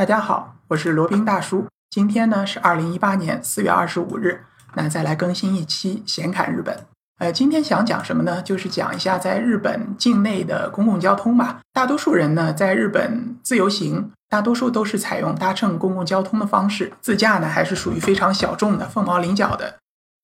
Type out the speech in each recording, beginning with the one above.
大家好，我是罗宾大叔。今天呢是二零一八年四月二十五日，那再来更新一期闲侃日本。呃，今天想讲什么呢？就是讲一下在日本境内的公共交通吧。大多数人呢在日本自由行，大多数都是采用搭乘公共交通的方式，自驾呢还是属于非常小众的凤毛麟角的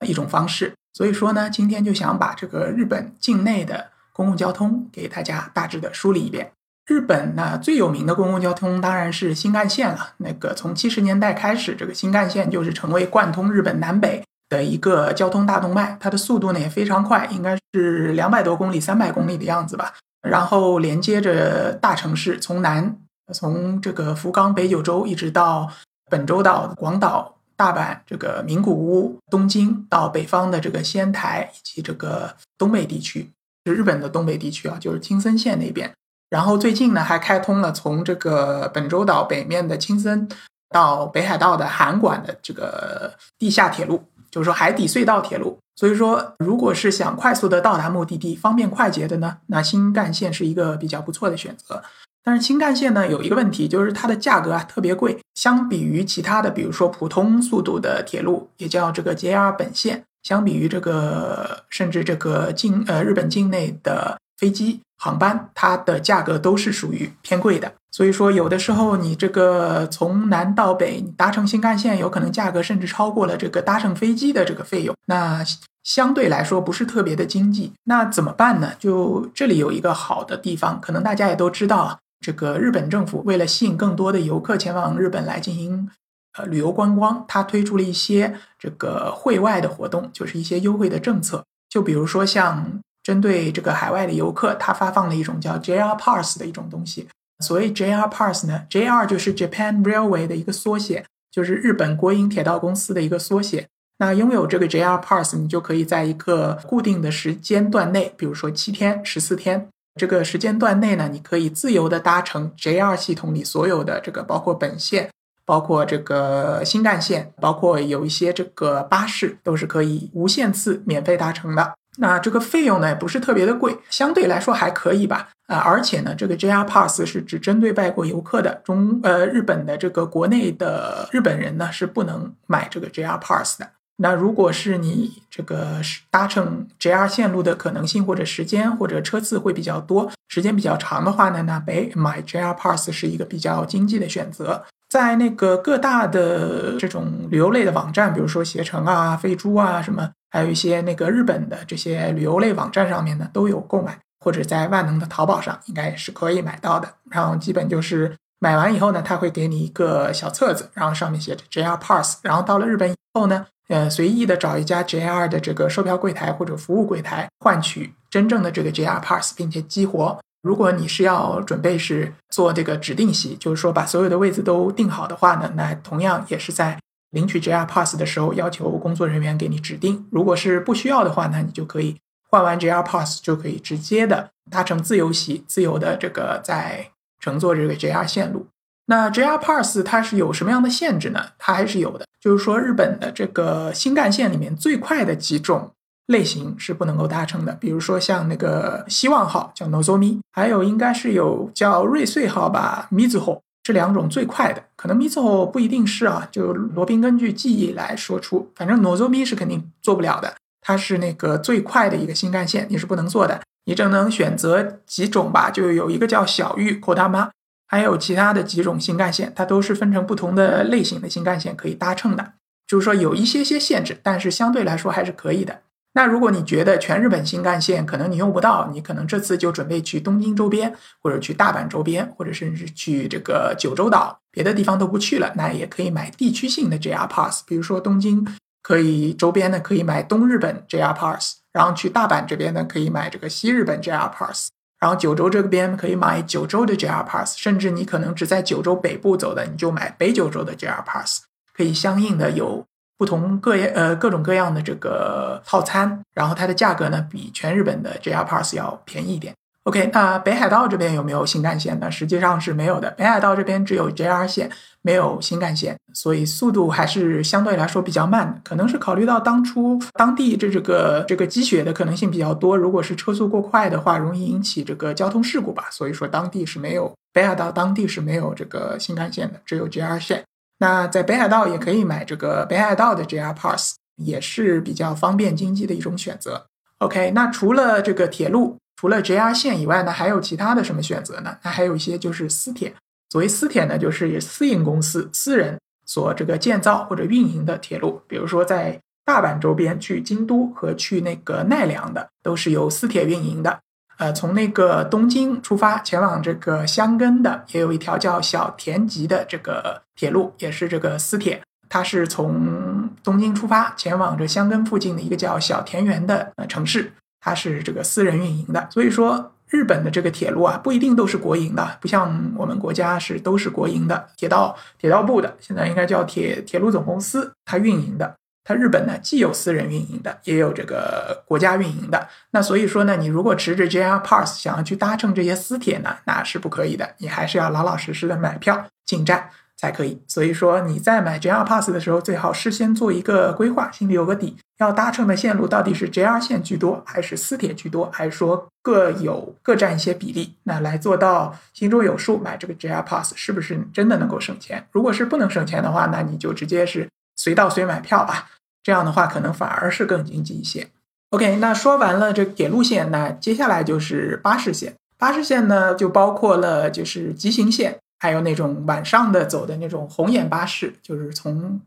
一种方式。所以说呢，今天就想把这个日本境内的公共交通给大家大致的梳理一遍。日本呢最有名的公共交通当然是新干线了。那个从七十年代开始，这个新干线就是成为贯通日本南北的一个交通大动脉。它的速度呢也非常快，应该是两百多公里、三百公里的样子吧。然后连接着大城市，从南从这个福冈、北九州一直到本州岛、广岛、大阪、这个名古屋、东京，到北方的这个仙台以及这个东北地区，是日本的东北地区啊，就是青森县那边。然后最近呢，还开通了从这个本州岛北面的青森到北海道的函馆的这个地下铁路，就是说海底隧道铁路。所以说，如果是想快速的到达目的地、方便快捷的呢，那新干线是一个比较不错的选择。但是新干线呢，有一个问题，就是它的价格啊特别贵，相比于其他的，比如说普通速度的铁路，也叫这个 JR 本线，相比于这个甚至这个境呃日本境内的飞机。航班它的价格都是属于偏贵的，所以说有的时候你这个从南到北，你搭乘新干线有可能价格甚至超过了这个搭乘飞机的这个费用，那相对来说不是特别的经济。那怎么办呢？就这里有一个好的地方，可能大家也都知道啊，这个日本政府为了吸引更多的游客前往日本来进行呃旅游观光，它推出了一些这个会外的活动，就是一些优惠的政策，就比如说像。针对这个海外的游客，他发放了一种叫 JR Pass 的一种东西。所谓 JR Pass 呢，JR 就是 Japan Railway 的一个缩写，就是日本国营铁道公司的一个缩写。那拥有这个 JR Pass，你就可以在一个固定的时间段内，比如说七天、十四天这个时间段内呢，你可以自由的搭乘 JR 系统里所有的这个，包括本线、包括这个新干线、包括有一些这个巴士，都是可以无限次免费搭乘的。那这个费用呢，也不是特别的贵，相对来说还可以吧。啊，而且呢，这个 JR Pass 是只针对外国游客的，中呃日本的这个国内的日本人呢是不能买这个 JR Pass 的。那如果是你这个搭乘 JR 线路的可能性或者时间或者车次会比较多，时间比较长的话呢，那北买 JR Pass 是一个比较经济的选择。在那个各大的这种旅游类的网站，比如说携程啊、飞猪啊什么。还有一些那个日本的这些旅游类网站上面呢都有购买，或者在万能的淘宝上应该也是可以买到的。然后基本就是买完以后呢，他会给你一个小册子，然后上面写着 JR Pass。然后到了日本以后呢，呃，随意的找一家 JR 的这个售票柜台或者服务柜台换取真正的这个 JR Pass，并且激活。如果你是要准备是做这个指定席，就是说把所有的位置都定好的话呢，那同样也是在。领取 JR Pass 的时候，要求工作人员给你指定。如果是不需要的话那，你就可以换完 JR Pass 就可以直接的搭乘自由席，自由的这个在乘坐这个 JR 线路。那 JR Pass 它是有什么样的限制呢？它还是有的，就是说日本的这个新干线里面最快的几种类型是不能够搭乘的，比如说像那个希望号叫 Nozomi，还有应该是有叫瑞穗号吧，Mizuho。这两种最快的，可能，Miso 不一定是啊，就罗宾根据记忆来说出，反正 Nozomi 是肯定做不了的，它是那个最快的一个新干线，你是不能坐的，你只能选择几种吧，就有一个叫小玉 Kodama，还有其他的几种新干线，它都是分成不同的类型的新干线可以搭乘的，就是说有一些些限制，但是相对来说还是可以的。那如果你觉得全日本新干线可能你用不到，你可能这次就准备去东京周边，或者去大阪周边，或者甚至去这个九州岛，别的地方都不去了，那也可以买地区性的 JR Pass。比如说东京可以周边呢可以买东日本 JR Pass，然后去大阪这边呢可以买这个西日本 JR Pass，然后九州这边可以买九州的 JR Pass，甚至你可能只在九州北部走的，你就买北九州的 JR Pass，可以相应的有。不同各呃各种各样的这个套餐，然后它的价格呢比全日本的 JR Pass 要便宜一点。OK，那北海道这边有没有新干线呢？实际上是没有的。北海道这边只有 JR 线，没有新干线，所以速度还是相对来说比较慢的。可能是考虑到当初当地这这个这个积雪的可能性比较多，如果是车速过快的话，容易引起这个交通事故吧。所以说当地是没有北海道当地是没有这个新干线的，只有 JR 线。那在北海道也可以买这个北海道的 JR Pass，也是比较方便经济的一种选择。OK，那除了这个铁路。除了 JR 线以外呢，还有其他的什么选择呢？那还有一些就是私铁。所谓私铁呢，就是私营公司、私人所这个建造或者运营的铁路。比如说在大阪周边去京都和去那个奈良的，都是由私铁运营的。呃，从那个东京出发前往这个箱根的，也有一条叫小田急的这个铁路，也是这个私铁。它是从东京出发前往这箱根附近的一个叫小田园的城市。它是这个私人运营的，所以说日本的这个铁路啊，不一定都是国营的，不像我们国家是都是国营的。铁道铁道部的现在应该叫铁铁路总公司，它运营的。它日本呢，既有私人运营的，也有这个国家运营的。那所以说呢，你如果持着 JR Pass 想要去搭乘这些私铁呢，那是不可以的，你还是要老老实实的买票进站。才可以，所以说你在买 JR Pass 的时候，最好事先做一个规划，心里有个底，要搭乘的线路到底是 JR 线居多，还是私铁居多，还是说各有各占一些比例，那来做到心中有数，买这个 JR Pass 是不是真的能够省钱？如果是不能省钱的话，那你就直接是随到随买票吧，这样的话可能反而是更经济一些。OK，那说完了这铁路线，那接下来就是巴士线，巴士线呢就包括了就是急行线。还有那种晚上的走的那种红眼巴士，就是从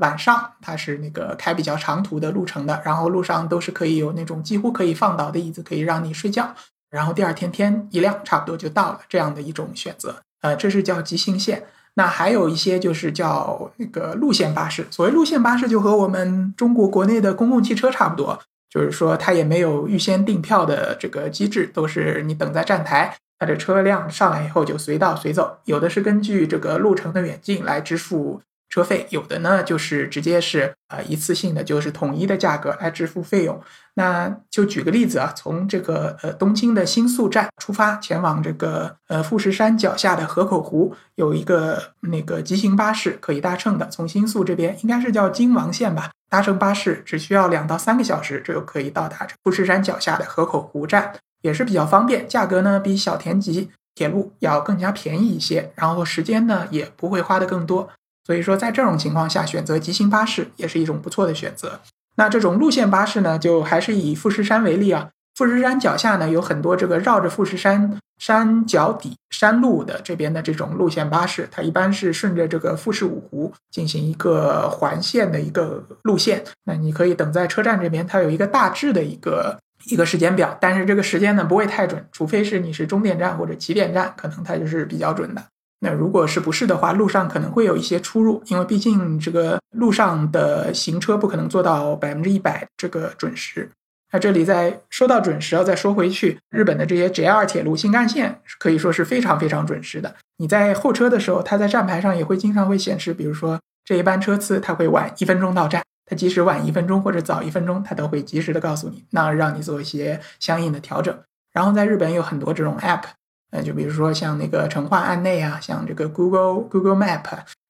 晚上它是那个开比较长途的路程的，然后路上都是可以有那种几乎可以放倒的椅子，可以让你睡觉，然后第二天天一亮差不多就到了这样的一种选择。呃，这是叫急行线。那还有一些就是叫那个路线巴士。所谓路线巴士，就和我们中国国内的公共汽车差不多，就是说它也没有预先订票的这个机制，都是你等在站台。它的车辆上来以后就随到随走，有的是根据这个路程的远近来支付车费，有的呢就是直接是呃一次性的，就是统一的价格来支付费用。那就举个例子啊，从这个呃东京的新宿站出发，前往这个呃富士山脚下的河口湖，有一个那个急行巴士可以搭乘的，从新宿这边应该是叫京王线吧，搭乘巴士只需要两到三个小时，这就可以到达富士山脚下的河口湖站。也是比较方便，价格呢比小田急铁路要更加便宜一些，然后时间呢也不会花的更多，所以说在这种情况下选择急行巴士也是一种不错的选择。那这种路线巴士呢，就还是以富士山为例啊，富士山脚下呢有很多这个绕着富士山山脚底山路的这边的这种路线巴士，它一般是顺着这个富士五湖进行一个环线的一个路线，那你可以等在车站这边，它有一个大致的一个。一个时间表，但是这个时间呢不会太准，除非是你是终点站或者起点站，可能它就是比较准的。那如果是不是的话，路上可能会有一些出入，因为毕竟这个路上的行车不可能做到百分之一百这个准时。那这里再说到准时，要再说回去，日本的这些 JR 铁路新干线可以说是非常非常准时的。你在候车的时候，它在站牌上也会经常会显示，比如说这一班车次它会晚一分钟到站。它即使晚一分钟或者早一分钟，它都会及时的告诉你，那让你做一些相应的调整。然后在日本有很多这种 app，呃，就比如说像那个成化案内啊，像这个 Google Google Map，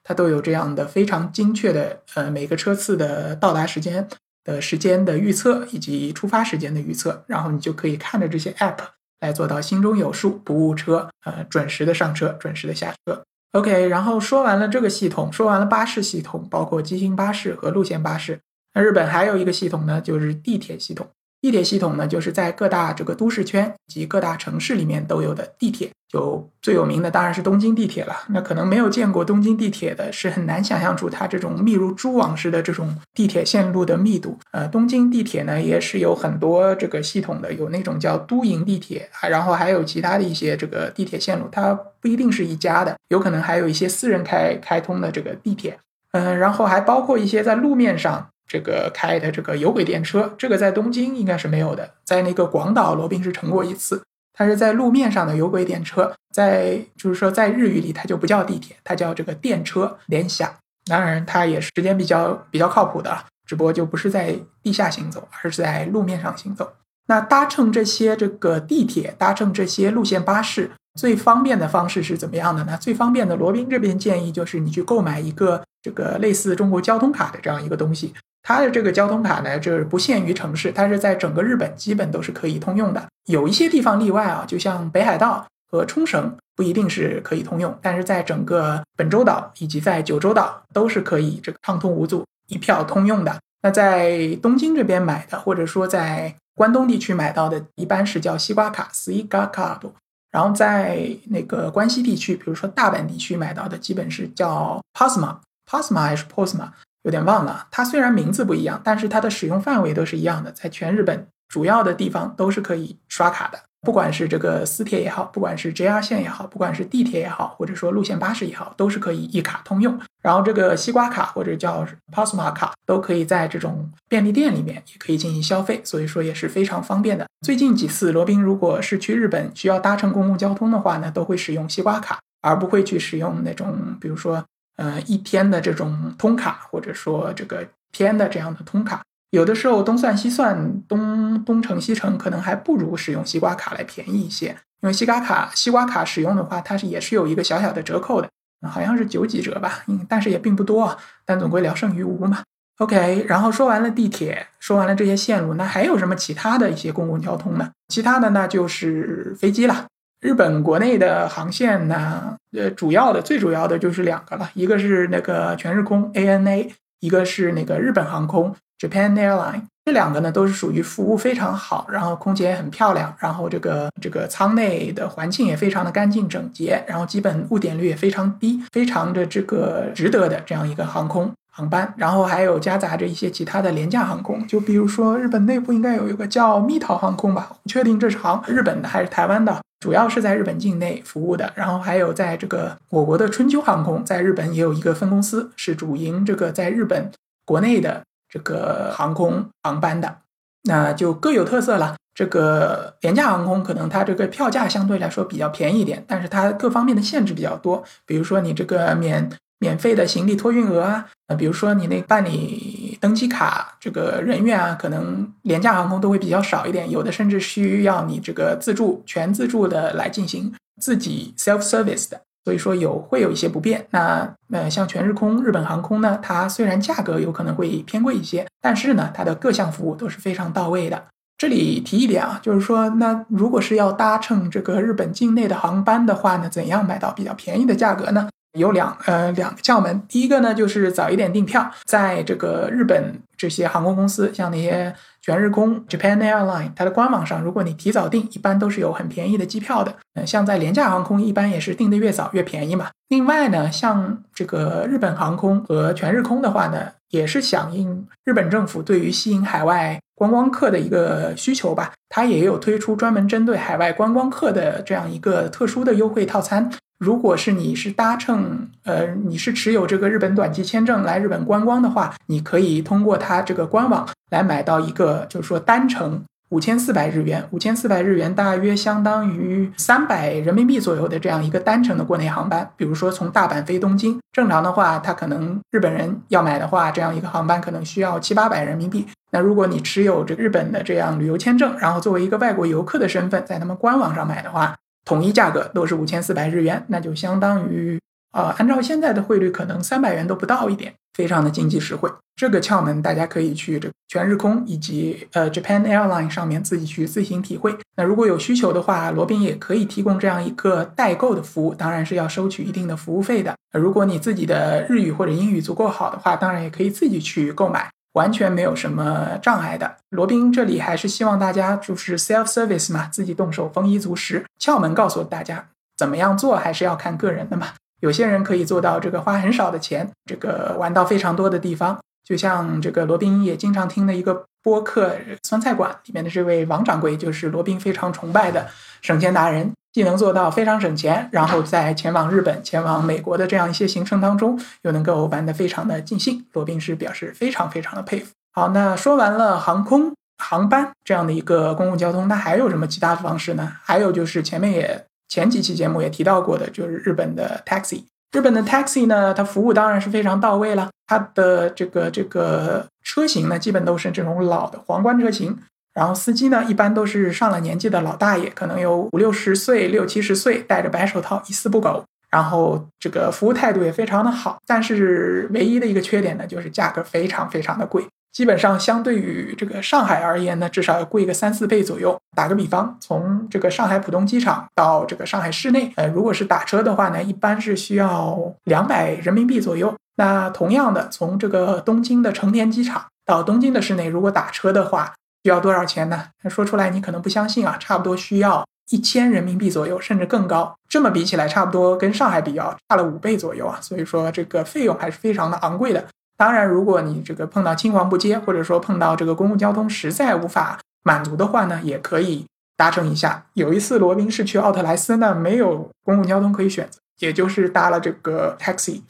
它都有这样的非常精确的呃每个车次的到达时间的时间的预测以及出发时间的预测，然后你就可以看着这些 app 来做到心中有数，不误车，呃，准时的上车，准时的下车。OK，然后说完了这个系统，说完了巴士系统，包括机芯巴士和路线巴士。那日本还有一个系统呢，就是地铁系统。地铁系统呢，就是在各大这个都市圈及各大城市里面都有的地铁。就最有名的当然是东京地铁了。那可能没有见过东京地铁的，是很难想象出它这种密如蛛网式的这种地铁线路的密度。呃，东京地铁呢也是有很多这个系统的，有那种叫都营地铁，然后还有其他的一些这个地铁线路，它不一定是一家的，有可能还有一些私人开开通的这个地铁。嗯，然后还包括一些在路面上这个开的这个有轨电车，这个在东京应该是没有的，在那个广岛罗宾是乘过一次。它是在路面上的有轨电车，在就是说在日语里它就不叫地铁，它叫这个电车联想。当然，它也时间比较比较靠谱的，只不过就不是在地下行走，而是在路面上行走。那搭乘这些这个地铁，搭乘这些路线巴士，最方便的方式是怎么样的呢？最方便的，罗宾这边建议就是你去购买一个这个类似中国交通卡的这样一个东西。它的这个交通卡呢，就是不限于城市，它是在整个日本基本都是可以通用的。有一些地方例外啊，就像北海道和冲绳不一定是可以通用，但是在整个本州岛以及在九州岛都是可以这个畅通无阻一票通用的。那在东京这边买的，或者说在关东地区买到的，一般是叫西瓜卡 （Suica Card），然后在那个关西地区，比如说大阪地区买到的，基本是叫 Pasma，Pasma 还是 Posma？有点忘了，它虽然名字不一样，但是它的使用范围都是一样的，在全日本主要的地方都是可以刷卡的，不管是这个私铁也好，不管是 JR 线也好，不管是地铁也好，或者说路线巴士也好，都是可以一卡通用。然后这个西瓜卡或者叫 posma 卡都可以在这种便利店里面也可以进行消费，所以说也是非常方便的。最近几次罗宾如果是去日本需要搭乘公共交通的话呢，都会使用西瓜卡，而不会去使用那种比如说。呃，一天的这种通卡，或者说这个天的这样的通卡，有的时候东算西算，东东城西城，可能还不如使用西瓜卡来便宜一些。因为西瓜卡，西瓜卡使用的话，它是也是有一个小小的折扣的，好像是九几折吧，嗯，但是也并不多，但总归聊胜于无嘛。OK，然后说完了地铁，说完了这些线路，那还有什么其他的一些公共交通呢？其他的那就是飞机了。日本国内的航线呢，呃，主要的最主要的就是两个了，一个是那个全日空 ANA，一个是那个日本航空 Japan Airline。这两个呢都是属于服务非常好，然后空姐也很漂亮，然后这个这个舱内的环境也非常的干净整洁，然后基本误点率也非常低，非常的这个值得的这样一个航空。航班，然后还有夹杂着一些其他的廉价航空，就比如说日本内部应该有一个叫蜜桃航空吧，不确定这是航日本的还是台湾的，主要是在日本境内服务的。然后还有在这个我国的春秋航空，在日本也有一个分公司，是主营这个在日本国内的这个航空航班的，那就各有特色了。这个廉价航空可能它这个票价相对来说比较便宜一点，但是它各方面的限制比较多，比如说你这个免。免费的行李托运额啊，呃，比如说你那办理登机卡这个人员啊，可能廉价航空都会比较少一点，有的甚至需要你这个自助全自助的来进行自己 self service 的，所以说有会有一些不便。那呃，像全日空、日本航空呢，它虽然价格有可能会偏贵一些，但是呢，它的各项服务都是非常到位的。这里提一点啊，就是说，那如果是要搭乘这个日本境内的航班的话呢，怎样买到比较便宜的价格呢？有两呃两个窍门，第一个呢就是早一点订票，在这个日本这些航空公司，像那些全日空 Japan Airline，它的官网上，如果你提早订，一般都是有很便宜的机票的。嗯，像在廉价航空，一般也是订的越早越便宜嘛。另外呢，像这个日本航空和全日空的话呢，也是响应日本政府对于吸引海外观光客的一个需求吧，它也有推出专门针对海外观光客的这样一个特殊的优惠套餐。如果是你是搭乘，呃，你是持有这个日本短期签证来日本观光的话，你可以通过它这个官网来买到一个，就是说单程五千四百日元，五千四百日元大约相当于三百人民币左右的这样一个单程的国内航班。比如说从大阪飞东京，正常的话，它可能日本人要买的话，这样一个航班可能需要七八百人民币。那如果你持有这日本的这样旅游签证，然后作为一个外国游客的身份，在他们官网上买的话，统一价格都是五千四百日元，那就相当于，呃，按照现在的汇率，可能三百元都不到一点，非常的经济实惠。这个窍门大家可以去这全日空以及呃 Japan Airline 上面自己去自行体会。那如果有需求的话，罗宾也可以提供这样一个代购的服务，当然是要收取一定的服务费的。如果你自己的日语或者英语足够好的话，当然也可以自己去购买。完全没有什么障碍的。罗宾这里还是希望大家就是 self service 嘛，自己动手丰衣足食。窍门告诉大家，怎么样做还是要看个人的嘛。有些人可以做到这个花很少的钱，这个玩到非常多的地方。就像这个罗宾也经常听的一个播客《酸菜馆》里面的这位王掌柜，就是罗宾非常崇拜的省钱达人。既能做到非常省钱，然后在前往日本、前往美国的这样一些行程当中，又能够玩得非常的尽兴。罗宾是表示非常非常的佩服。好，那说完了航空航班这样的一个公共交通，那还有什么其他方式呢？还有就是前面也前几期节目也提到过的，就是日本的 taxi。日本的 taxi 呢，它服务当然是非常到位了。它的这个这个车型呢，基本都是这种老的皇冠车型。然后司机呢，一般都是上了年纪的老大爷，可能有五六十岁、六七十岁，戴着白手套，一丝不苟。然后这个服务态度也非常的好，但是唯一的一个缺点呢，就是价格非常非常的贵。基本上相对于这个上海而言呢，至少要贵个三四倍左右。打个比方，从这个上海浦东机场到这个上海市内，呃，如果是打车的话呢，一般是需要两百人民币左右。那同样的，从这个东京的成田机场到东京的市内，如果打车的话，需要多少钱呢？说出来你可能不相信啊，差不多需要一千人民币左右，甚至更高。这么比起来，差不多跟上海比较差了五倍左右啊。所以说这个费用还是非常的昂贵的。当然，如果你这个碰到青黄不接，或者说碰到这个公共交通实在无法满足的话呢，也可以搭乘一下。有一次罗宾是去奥特莱斯呢，没有公共交通可以选择，也就是搭了这个 taxi，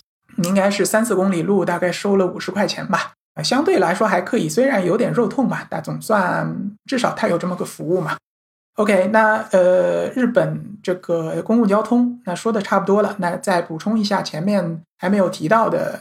应该是三四公里路，大概收了五十块钱吧。啊，相对来说还可以，虽然有点肉痛吧，但总算至少它有这么个服务嘛。OK，那呃，日本这个公共交通那说的差不多了，那再补充一下前面还没有提到的。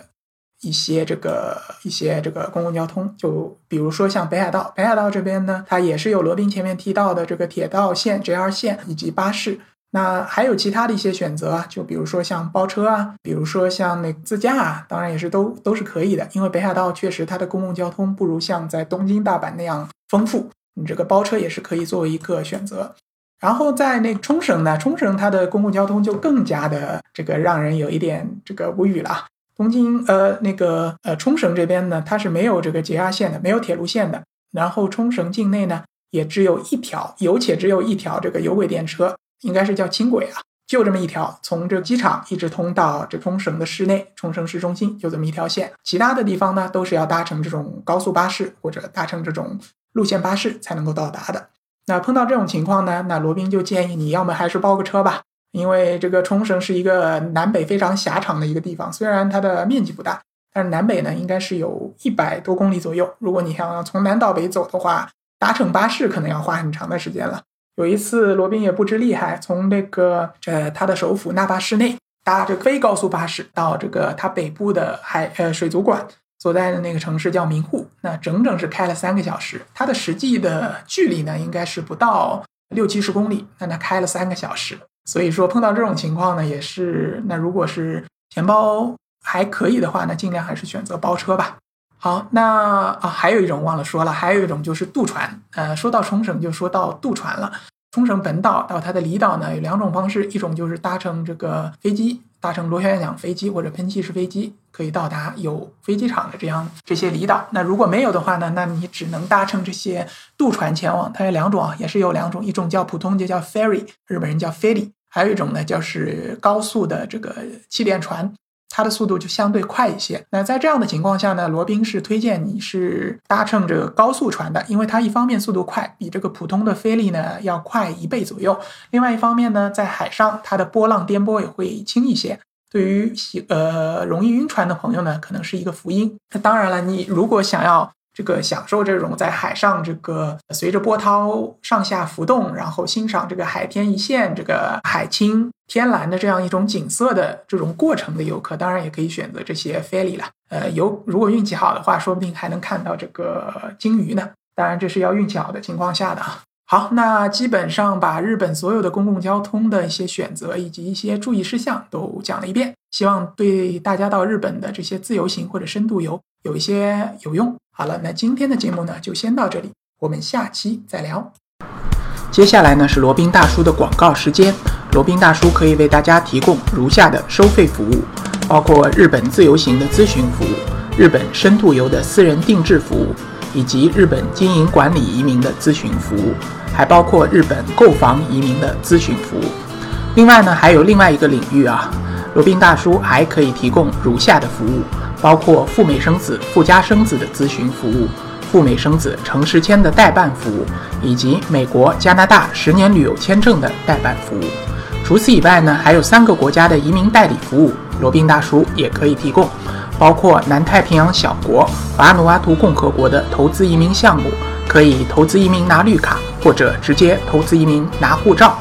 一些这个一些这个公共交通，就比如说像北海道，北海道这边呢，它也是有罗宾前面提到的这个铁道线、JR 线以及巴士。那还有其他的一些选择啊，就比如说像包车啊，比如说像那自驾啊，当然也是都都是可以的。因为北海道确实它的公共交通不如像在东京、大阪那样丰富，你这个包车也是可以作为一个选择。然后在那冲绳呢，冲绳它的公共交通就更加的这个让人有一点这个无语了。东京呃那个呃冲绳这边呢，它是没有这个 JR 线的，没有铁路线的。然后冲绳境内呢，也只有一条，有且只有一条这个有轨电车，应该是叫轻轨啊，就这么一条，从这机场一直通到这冲绳的市内，冲绳市中心就这么一条线。其他的地方呢，都是要搭乘这种高速巴士或者搭乘这种路线巴士才能够到达的。那碰到这种情况呢，那罗宾就建议你要么还是包个车吧。因为这个冲绳是一个南北非常狭长的一个地方，虽然它的面积不大，但是南北呢应该是有一百多公里左右。如果你想要从南到北走的话，搭乘巴士可能要花很长的时间了。有一次罗宾也不知厉害，从那个呃他的首府那巴市内搭这非高速巴士到这个他北部的海呃水族馆所在的那个城市叫明户，那整整是开了三个小时。它的实际的距离呢应该是不到六七十公里，那他开了三个小时。所以说碰到这种情况呢，也是那如果是钱包还可以的话呢，尽量还是选择包车吧。好，那啊还有一种忘了说了，还有一种就是渡船。呃，说到冲绳就说到渡船了。冲绳本岛到它的离岛呢有两种方式，一种就是搭乘这个飞机，搭乘螺旋桨飞机或者喷气式飞机，可以到达有飞机场的这样这些离岛。那如果没有的话呢，那你只能搭乘这些渡船前往。它有两种啊，也是有两种，一种叫普通就叫 ferry，日本人叫 ferry。还有一种呢，就是高速的这个气垫船，它的速度就相对快一些。那在这样的情况下呢，罗宾是推荐你是搭乘这个高速船的，因为它一方面速度快，比这个普通的飞力呢要快一倍左右；另外一方面呢，在海上它的波浪颠簸也会轻一些。对于喜呃容易晕船的朋友呢，可能是一个福音。那当然了，你如果想要。这个享受这种在海上这个随着波涛上下浮动，然后欣赏这个海天一线、这个海清天蓝的这样一种景色的这种过程的游客，当然也可以选择这些 ferry 了。呃，游如果运气好的话，说不定还能看到这个鲸鱼呢。当然，这是要运气好的情况下的啊。好，那基本上把日本所有的公共交通的一些选择以及一些注意事项都讲了一遍，希望对大家到日本的这些自由行或者深度游有一些有用。好了，那今天的节目呢就先到这里，我们下期再聊。接下来呢是罗宾大叔的广告时间，罗宾大叔可以为大家提供如下的收费服务，包括日本自由行的咨询服务、日本深度游的私人定制服务，以及日本经营管理移民的咨询服务，还包括日本购房移民的咨询服务。另外呢还有另外一个领域啊，罗宾大叔还可以提供如下的服务。包括赴美生子、附加生子的咨询服务，赴美生子城市签的代办服务，以及美国、加拿大十年旅游签证的代办服务。除此以外呢，还有三个国家的移民代理服务，罗宾大叔也可以提供，包括南太平洋小国瓦努阿图共和国的投资移民项目，可以投资移民拿绿卡，或者直接投资移民拿护照。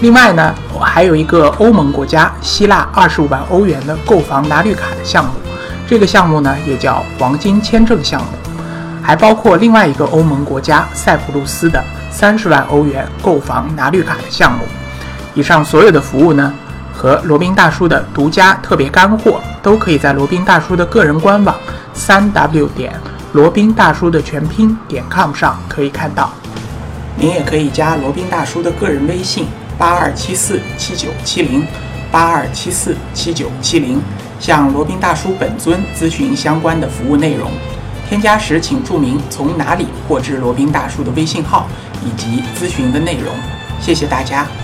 另外呢，我还有一个欧盟国家希腊二十五万欧元的购房拿绿卡的项目。这个项目呢也叫黄金签证项目，还包括另外一个欧盟国家塞浦路斯的三十万欧元购房拿绿卡的项目。以上所有的服务呢，和罗宾大叔的独家特别干货，都可以在罗宾大叔的个人官网三 w 点罗宾大叔的全拼点 com 上可以看到。您也可以加罗宾大叔的个人微信八二七四七九七零八二七四七九七零，向罗宾大叔本尊咨询相关的服务内容。添加时请注明从哪里获知罗宾大叔的微信号以及咨询的内容。谢谢大家。